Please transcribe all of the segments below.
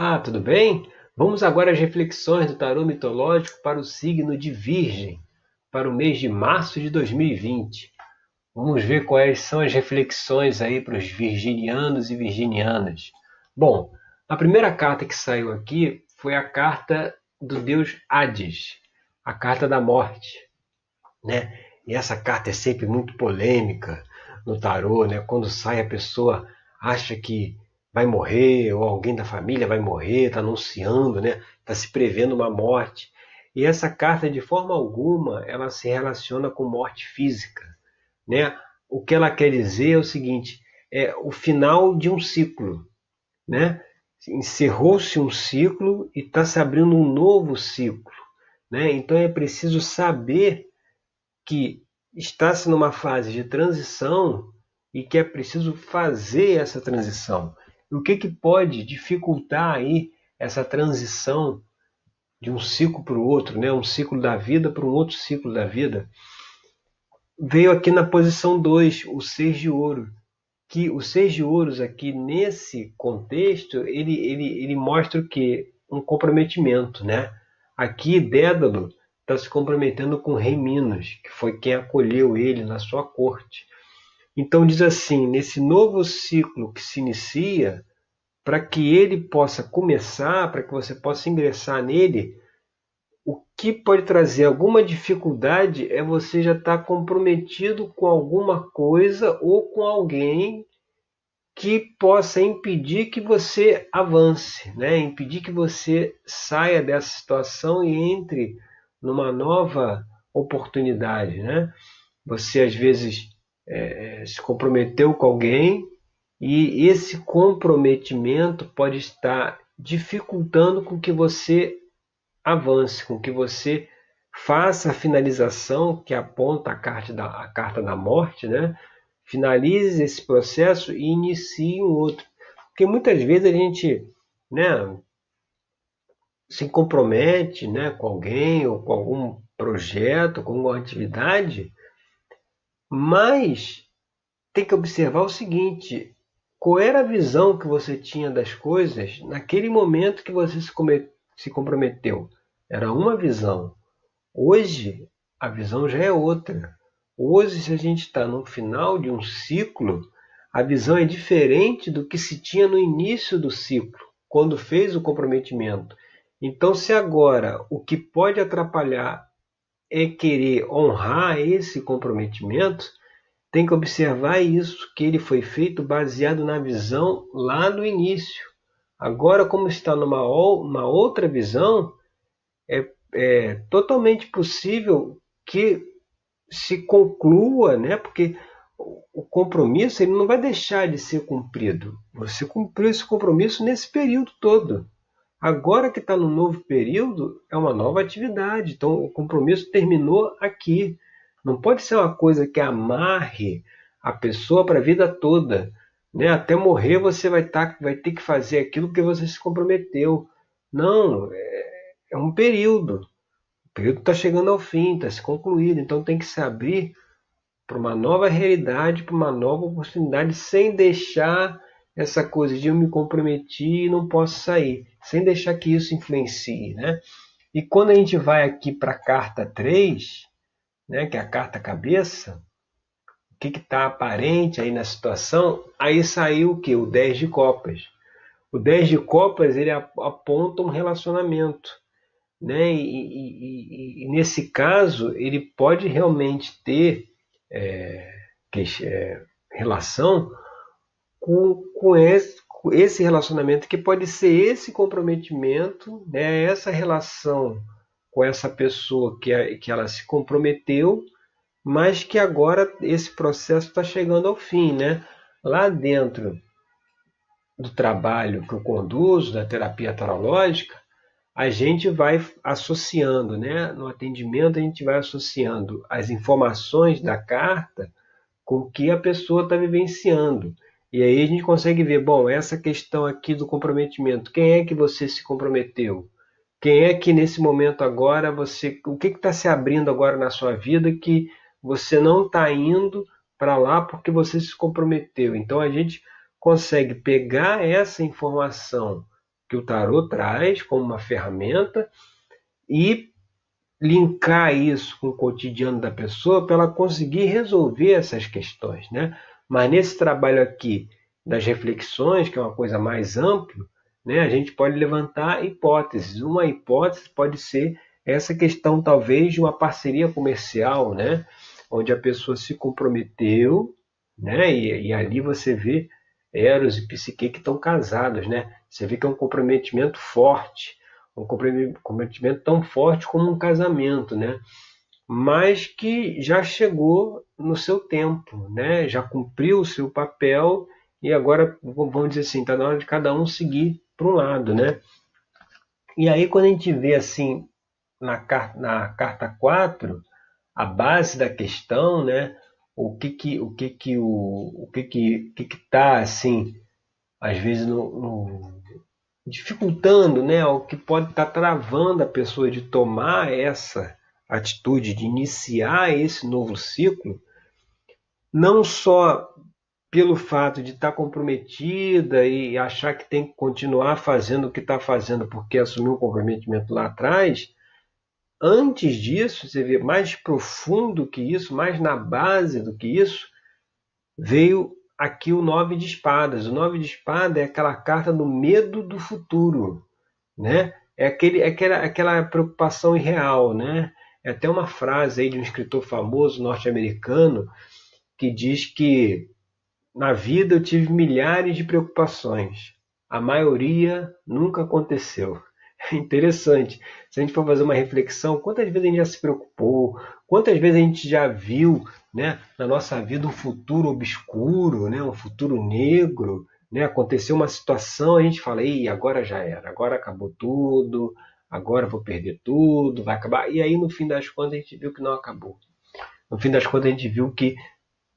Ah, tudo bem? Vamos agora às reflexões do tarô mitológico para o signo de Virgem, para o mês de março de 2020. Vamos ver quais são as reflexões aí para os virginianos e virginianas. Bom, a primeira carta que saiu aqui foi a carta do deus Hades, a carta da morte, né? E essa carta é sempre muito polêmica no tarô, né? Quando sai a pessoa acha que vai morrer, ou alguém da família vai morrer, está anunciando, né? Está se prevendo uma morte. E essa carta, de forma alguma, ela se relaciona com morte física, né? O que ela quer dizer é o seguinte: é o final de um ciclo, né? Encerrou-se um ciclo e está se abrindo um novo ciclo, né? Então é preciso saber que está-se numa fase de transição e que é preciso fazer essa transição. O que, que pode dificultar aí essa transição de um ciclo para o outro, né? um ciclo da vida para um outro ciclo da vida? Veio aqui na posição 2, o seis de ouro. Que o seis de ouros aqui nesse contexto, ele, ele, ele mostra o que? Um comprometimento, né? Aqui Dédalo está se comprometendo com o rei Minos, que foi quem acolheu ele na sua corte. Então diz assim, nesse novo ciclo que se inicia, para que ele possa começar, para que você possa ingressar nele, o que pode trazer alguma dificuldade é você já estar tá comprometido com alguma coisa ou com alguém que possa impedir que você avance, né? impedir que você saia dessa situação e entre numa nova oportunidade. Né? Você às vezes é, se comprometeu com alguém e esse comprometimento pode estar dificultando com que você avance, com que você faça a finalização que aponta a carta da, a carta da morte, né? finalize esse processo e inicie um outro. Porque muitas vezes a gente né, se compromete né, com alguém ou com algum projeto, com alguma atividade, mas tem que observar o seguinte: qual era a visão que você tinha das coisas naquele momento que você se, se comprometeu? Era uma visão. Hoje, a visão já é outra. Hoje, se a gente está no final de um ciclo, a visão é diferente do que se tinha no início do ciclo, quando fez o comprometimento. Então, se agora o que pode atrapalhar é querer honrar esse comprometimento, tem que observar isso, que ele foi feito baseado na visão lá no início. Agora, como está numa uma outra visão, é, é totalmente possível que se conclua, né? porque o compromisso ele não vai deixar de ser cumprido. Você cumpriu esse compromisso nesse período todo. Agora que está no novo período, é uma nova atividade. Então, o compromisso terminou aqui. Não pode ser uma coisa que amarre a pessoa para a vida toda. Né? Até morrer você vai, tá, vai ter que fazer aquilo que você se comprometeu. Não, é, é um período. O período está chegando ao fim, está se concluído. Então tem que se abrir para uma nova realidade, para uma nova oportunidade, sem deixar essa coisa de eu me comprometi e não posso sair, sem deixar que isso influencie. Né? E quando a gente vai aqui para a carta 3, né, que é a carta cabeça, o que está aparente aí na situação, aí saiu o que? O 10 de copas. O 10 de copas ele aponta um relacionamento. Né? E, e, e, e nesse caso, ele pode realmente ter é, que, é, relação com, com, esse, esse relacionamento, que pode ser esse comprometimento, né, essa relação com essa pessoa que, que ela se comprometeu, mas que agora esse processo está chegando ao fim. Né? Lá dentro do trabalho que eu conduzo, da terapia tarológica, a gente vai associando, né? no atendimento, a gente vai associando as informações da carta com o que a pessoa está vivenciando. E aí a gente consegue ver, bom, essa questão aqui do comprometimento, quem é que você se comprometeu? Quem é que nesse momento agora você, o que está se abrindo agora na sua vida que você não está indo para lá porque você se comprometeu? Então a gente consegue pegar essa informação que o tarot traz como uma ferramenta e linkar isso com o cotidiano da pessoa para ela conseguir resolver essas questões, né? Mas nesse trabalho aqui das reflexões, que é uma coisa mais ampla, né, a gente pode levantar hipóteses. Uma hipótese pode ser essa questão, talvez, de uma parceria comercial, né, onde a pessoa se comprometeu, né, e, e ali você vê Eros e Psique que estão casados, né? Você vê que é um comprometimento forte, um comprometimento tão forte como um casamento, né? Mas que já chegou no seu tempo, né? Já cumpriu o seu papel e agora vamos dizer assim, está na hora de cada um seguir para um lado, né? E aí quando a gente vê assim na carta, na carta 4, a base da questão, né? O que que o que que o, o que que que que tá assim, às vezes no, no dificultando, né, o que pode estar tá travando a pessoa de tomar essa atitude de iniciar esse novo ciclo, não só pelo fato de estar tá comprometida e achar que tem que continuar fazendo o que está fazendo porque assumiu um comprometimento lá atrás, antes disso, você vê mais profundo que isso, mais na base do que isso, veio aqui o nove de espadas. O nove de espada é aquela carta do medo do futuro, né? É, aquele, é aquela, aquela preocupação irreal, né? É até uma frase aí de um escritor famoso norte-americano que diz que na vida eu tive milhares de preocupações. A maioria nunca aconteceu. É interessante. Se a gente for fazer uma reflexão, quantas vezes a gente já se preocupou, quantas vezes a gente já viu né, na nossa vida um futuro obscuro, né, um futuro negro, né, aconteceu uma situação, a gente fala, Ih, agora já era, agora acabou tudo, agora vou perder tudo, vai acabar. E aí, no fim das contas, a gente viu que não acabou. No fim das contas, a gente viu que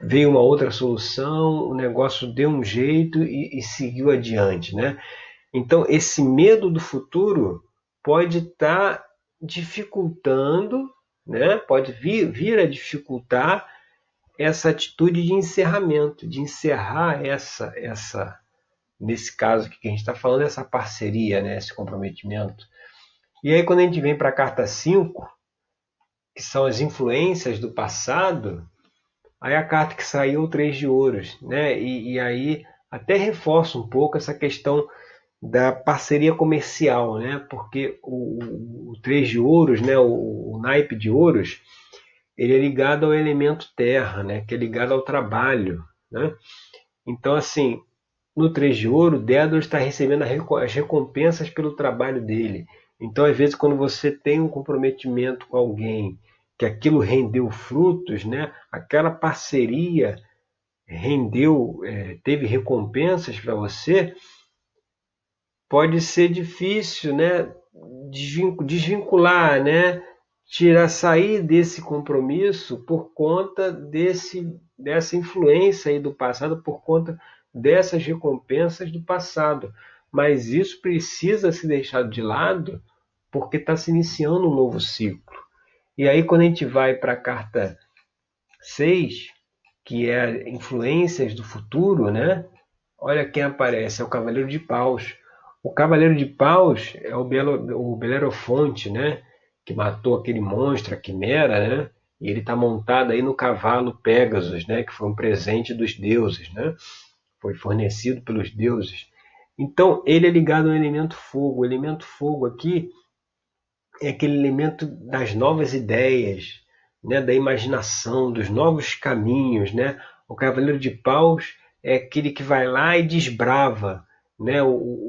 veio uma outra solução, o negócio deu um jeito e, e seguiu adiante, né? Então, esse medo do futuro pode estar tá dificultando, né? pode vir, vir a dificultar essa atitude de encerramento, de encerrar essa, essa nesse caso que a gente está falando, essa parceria, né? esse comprometimento. E aí, quando a gente vem para a carta 5, que são as influências do passado, aí a carta que saiu, o Três de Ouros, né? E, e aí até reforça um pouco essa questão da parceria comercial, né? Porque o, o 3 de ouros, né? O, o, naipe de ouros, ele é ligado ao elemento terra, né? Que é ligado ao trabalho, né? Então, assim, no 3 de ouro, Dédalo está recebendo as recompensas pelo trabalho dele. Então, às vezes, quando você tem um comprometimento com alguém, que aquilo rendeu frutos, né? Aquela parceria rendeu, é, teve recompensas para você, pode ser difícil, né? Desvincular, né? Tirar, sair desse compromisso por conta desse, dessa influência aí do passado, por conta dessas recompensas do passado. Mas isso precisa ser deixado de lado porque está se iniciando um novo ciclo. E aí, quando a gente vai para a carta 6, que é influências do futuro, né? Olha quem aparece, é o Cavaleiro de Paus. O Cavaleiro de Paus é o, Belo, o Belerofonte, né? Que matou aquele monstro, a Quimera, né? E ele está montado aí no cavalo Pegasus, né? Que foi um presente dos deuses, né? Foi fornecido pelos deuses. Então, ele é ligado ao elemento fogo. O elemento fogo aqui é aquele elemento das novas ideias, né? Da imaginação, dos novos caminhos, né? O Cavaleiro de Paus é aquele que vai lá e desbrava, né? O,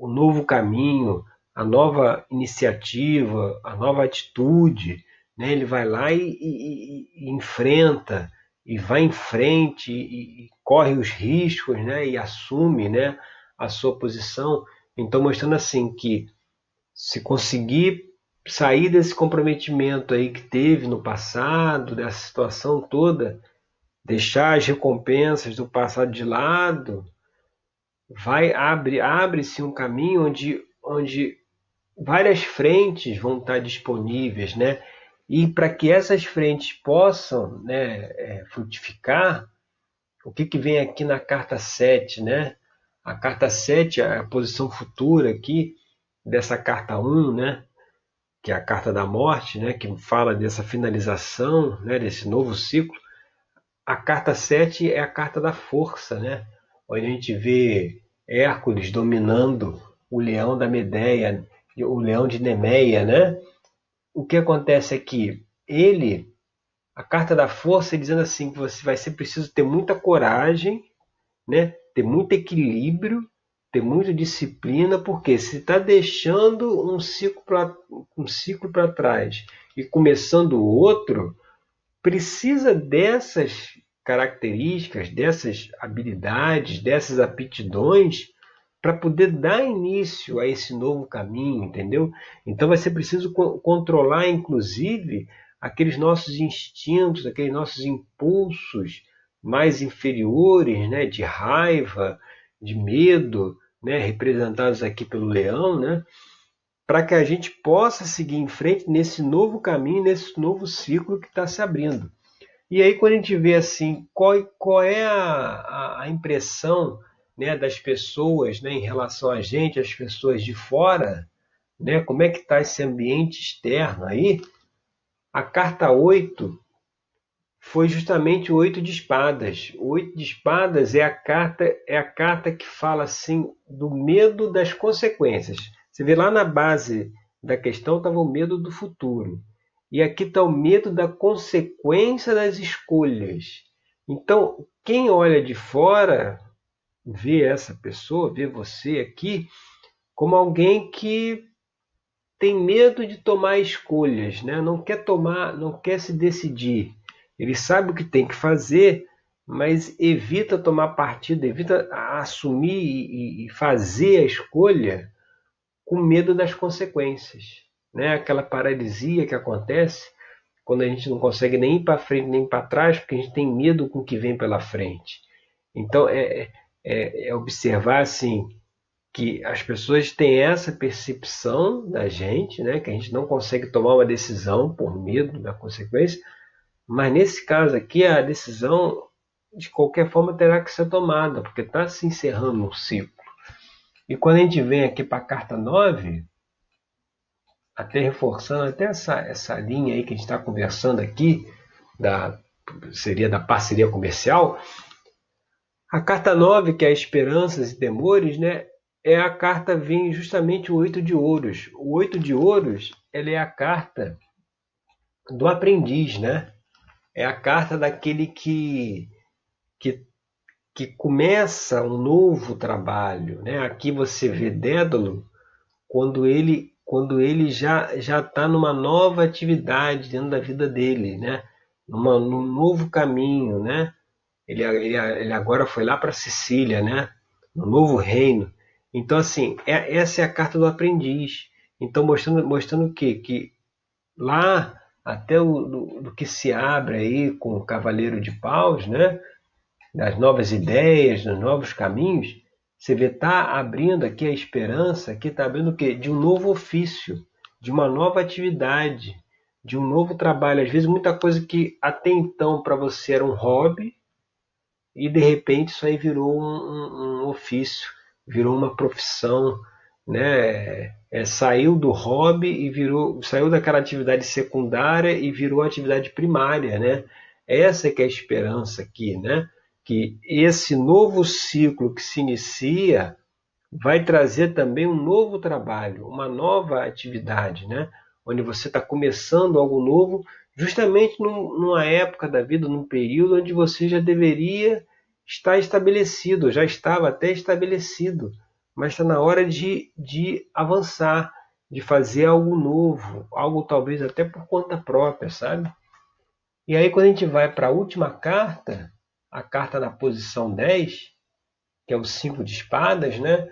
o novo caminho, a nova iniciativa, a nova atitude. Né? Ele vai lá e, e, e enfrenta, e vai em frente, e, e, corre os riscos, né? e assume né? a sua posição. Então, mostrando assim que se conseguir sair desse comprometimento aí que teve no passado, dessa situação toda, deixar as recompensas do passado de lado, vai abre abre-se um caminho onde onde várias frentes vão estar disponíveis, né? E para que essas frentes possam né, é, frutificar, o que, que vem aqui na carta 7, né? A carta 7, a posição futura aqui, dessa carta 1, né? Que é a carta da morte, né? que fala dessa finalização, né? desse novo ciclo. A carta 7 é a carta da força, né? onde a gente vê Hércules dominando o leão da Medeia, o leão de Nemeia, né? O que acontece aqui? Ele, a carta da força, dizendo assim que você vai ser preciso ter muita coragem, né? Ter muito equilíbrio, ter muita disciplina, porque se está deixando um ciclo para um ciclo para trás e começando outro, precisa dessas características, dessas habilidades, dessas aptidões para poder dar início a esse novo caminho, entendeu? Então vai ser preciso controlar, inclusive, aqueles nossos instintos, aqueles nossos impulsos mais inferiores, né, de raiva, de medo, né, representados aqui pelo leão, né, para que a gente possa seguir em frente nesse novo caminho, nesse novo ciclo que está se abrindo. E aí, quando a gente vê assim, qual, qual é a, a, impressão né, das pessoas né, em relação a gente, as pessoas de fora, né, como é que está esse ambiente externo aí, a carta 8 foi justamente o oito de espadas. O oito de espadas é a carta é a carta que fala assim do medo das consequências. Você vê lá na base da questão estava o medo do futuro. E aqui está o medo da consequência das escolhas. Então, quem olha de fora vê essa pessoa, vê você aqui, como alguém que tem medo de tomar escolhas, né? não quer tomar, não quer se decidir. Ele sabe o que tem que fazer, mas evita tomar partido, evita assumir e fazer a escolha com medo das consequências. Né? Aquela paralisia que acontece quando a gente não consegue nem ir para frente nem para trás, porque a gente tem medo com o que vem pela frente. Então, é, é é, é observar assim que as pessoas têm essa percepção da gente, né, que a gente não consegue tomar uma decisão por medo da consequência, mas nesse caso aqui a decisão de qualquer forma terá que ser tomada, porque está se encerrando um ciclo. E quando a gente vem aqui para a carta 9, até reforçando até essa, essa linha aí que a gente está conversando aqui, da, seria da parceria comercial, a carta 9, que é Esperanças e Temores, né, é a carta vem justamente o oito de ouros. O oito de ouros, ela é a carta do aprendiz, né? É a carta daquele que que, que começa um novo trabalho, né? Aqui você vê Dédalo quando ele quando ele já já está numa nova atividade dentro da vida dele, né? Numa, num novo caminho, né? Ele, ele, ele agora foi lá para Sicília, né? No novo reino. Então, assim, é, essa é a carta do aprendiz. Então, mostrando, mostrando o quê? Que lá, até o do, do, que se abre aí com o Cavaleiro de Paus, né? Das novas ideias, dos novos caminhos, você vê, está abrindo aqui a esperança, aqui está abrindo o quê? De um novo ofício, de uma nova atividade, de um novo trabalho. Às vezes, muita coisa que até então para você era um hobby, e de repente isso aí virou um, um, um ofício, virou uma profissão, né? É, saiu do hobby e virou, saiu daquela atividade secundária e virou atividade primária, né? Essa é que é a esperança aqui, né? Que esse novo ciclo que se inicia vai trazer também um novo trabalho, uma nova atividade, né? Onde você está começando algo novo justamente num, numa época da vida, num período onde você já deveria estar estabelecido, já estava até estabelecido, mas está na hora de, de avançar, de fazer algo novo, algo talvez até por conta própria, sabe? E aí, quando a gente vai para a última carta, a carta na posição 10, que é o 5 de espadas, né?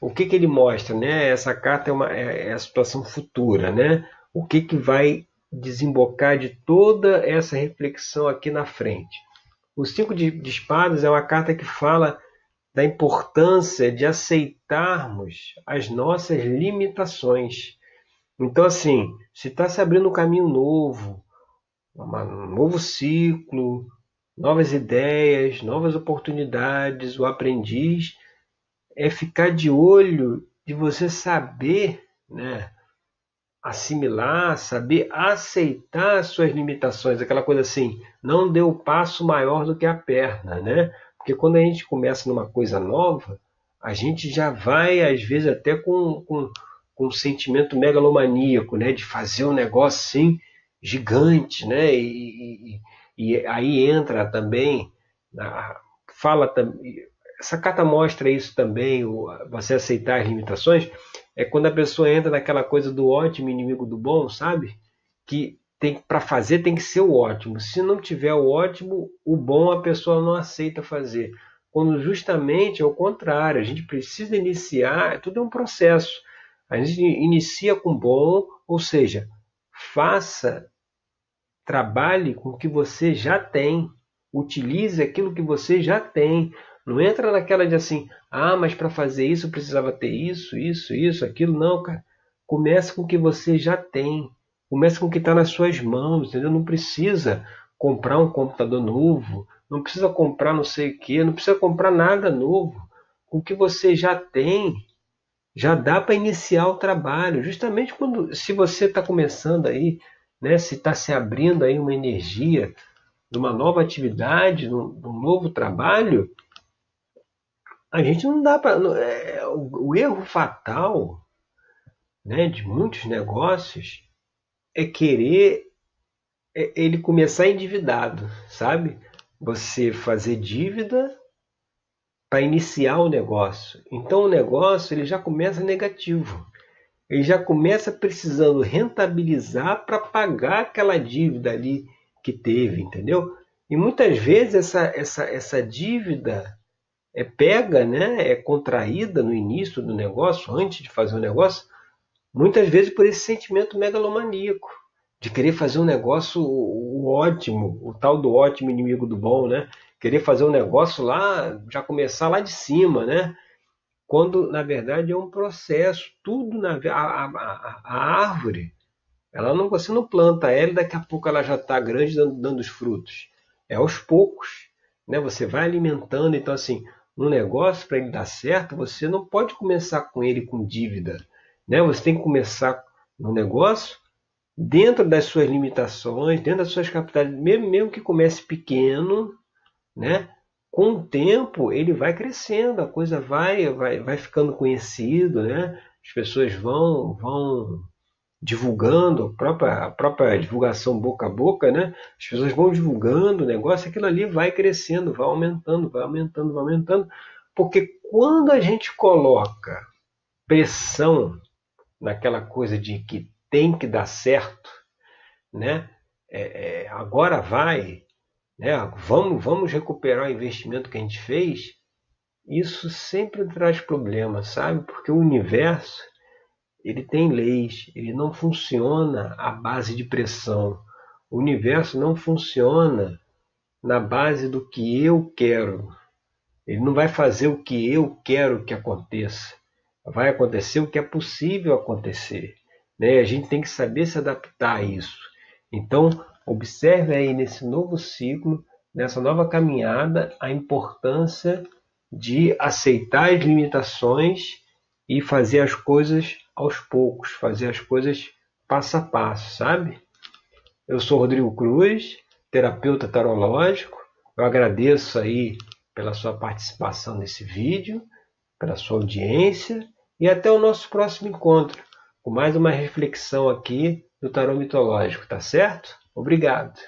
O que, que ele mostra, né? Essa carta é, uma, é, é a situação futura, né? O que, que vai desembocar de toda essa reflexão aqui na frente. O cinco de, de espadas é uma carta que fala da importância de aceitarmos as nossas limitações. Então, assim, se está se abrindo um caminho novo, um novo ciclo, novas ideias, novas oportunidades, o aprendiz é ficar de olho de você saber, né? assimilar, saber aceitar as suas limitações, aquela coisa assim, não dê o passo maior do que a perna, né? Porque quando a gente começa numa coisa nova, a gente já vai, às vezes, até com, com, com um sentimento megalomaníaco, né? De fazer um negócio assim gigante, né? E, e, e aí entra também, fala essa carta mostra isso também, você aceitar as limitações, é quando a pessoa entra naquela coisa do ótimo inimigo do bom, sabe? Que tem para fazer tem que ser o ótimo. Se não tiver o ótimo, o bom a pessoa não aceita fazer. Quando justamente é o contrário, a gente precisa iniciar, tudo é um processo. A gente inicia com bom, ou seja, faça, trabalhe com o que você já tem, utilize aquilo que você já tem. Não entra naquela de assim, ah, mas para fazer isso precisava ter isso, isso, isso, aquilo. Não, cara. Comece com o que você já tem. Comece com o que está nas suas mãos, entendeu? Não precisa comprar um computador novo, não precisa comprar não sei o que, não precisa comprar nada novo. Com o que você já tem, já dá para iniciar o trabalho. Justamente quando, se você está começando aí, né, se está se abrindo aí uma energia de uma nova atividade, de um novo trabalho, a gente não dá para. É, o, o, erro fatal né, de muitos negócios é querer é, ele começar endividado, sabe? Você fazer dívida para iniciar o negócio. Então o negócio ele já começa negativo. Ele já começa precisando rentabilizar para pagar aquela dívida ali que teve, entendeu? E muitas vezes essa, essa, essa dívida é pega, né, é contraída no início do negócio, antes de fazer o negócio, muitas vezes por esse sentimento megalomaníaco, de querer fazer um negócio o ótimo, o tal do ótimo inimigo do bom, né? Querer fazer um negócio lá, já começar lá de cima, né? Quando na verdade é um processo, tudo na a, a, a árvore, ela não você não planta ela daqui a pouco ela já está grande dando, dando os frutos. É aos poucos, né? Você vai alimentando, então assim, um negócio, para ele dar certo, você não pode começar com ele com dívida. Né? Você tem que começar no negócio dentro das suas limitações, dentro das suas capitais, mesmo, mesmo que comece pequeno, né? com o tempo ele vai crescendo, a coisa vai, vai, vai ficando conhecido, né? as pessoas vão, vão divulgando, a própria, a própria divulgação boca a boca, né? As pessoas vão divulgando o negócio, aquilo ali vai crescendo, vai aumentando, vai aumentando, vai aumentando. Porque quando a gente coloca pressão naquela coisa de que tem que dar certo, né? É, é, agora vai, né? Vamos, vamos recuperar o investimento que a gente fez. Isso sempre traz problemas, sabe? Porque o universo ele tem leis, ele não funciona à base de pressão. O universo não funciona na base do que eu quero. Ele não vai fazer o que eu quero que aconteça. Vai acontecer o que é possível acontecer. Né? A gente tem que saber se adaptar a isso. Então, observe aí nesse novo ciclo, nessa nova caminhada, a importância de aceitar as limitações e fazer as coisas aos poucos, fazer as coisas passo a passo, sabe? Eu sou Rodrigo Cruz, terapeuta tarológico. Eu agradeço aí pela sua participação nesse vídeo, pela sua audiência e até o nosso próximo encontro com mais uma reflexão aqui do tarô mitológico, tá certo? Obrigado.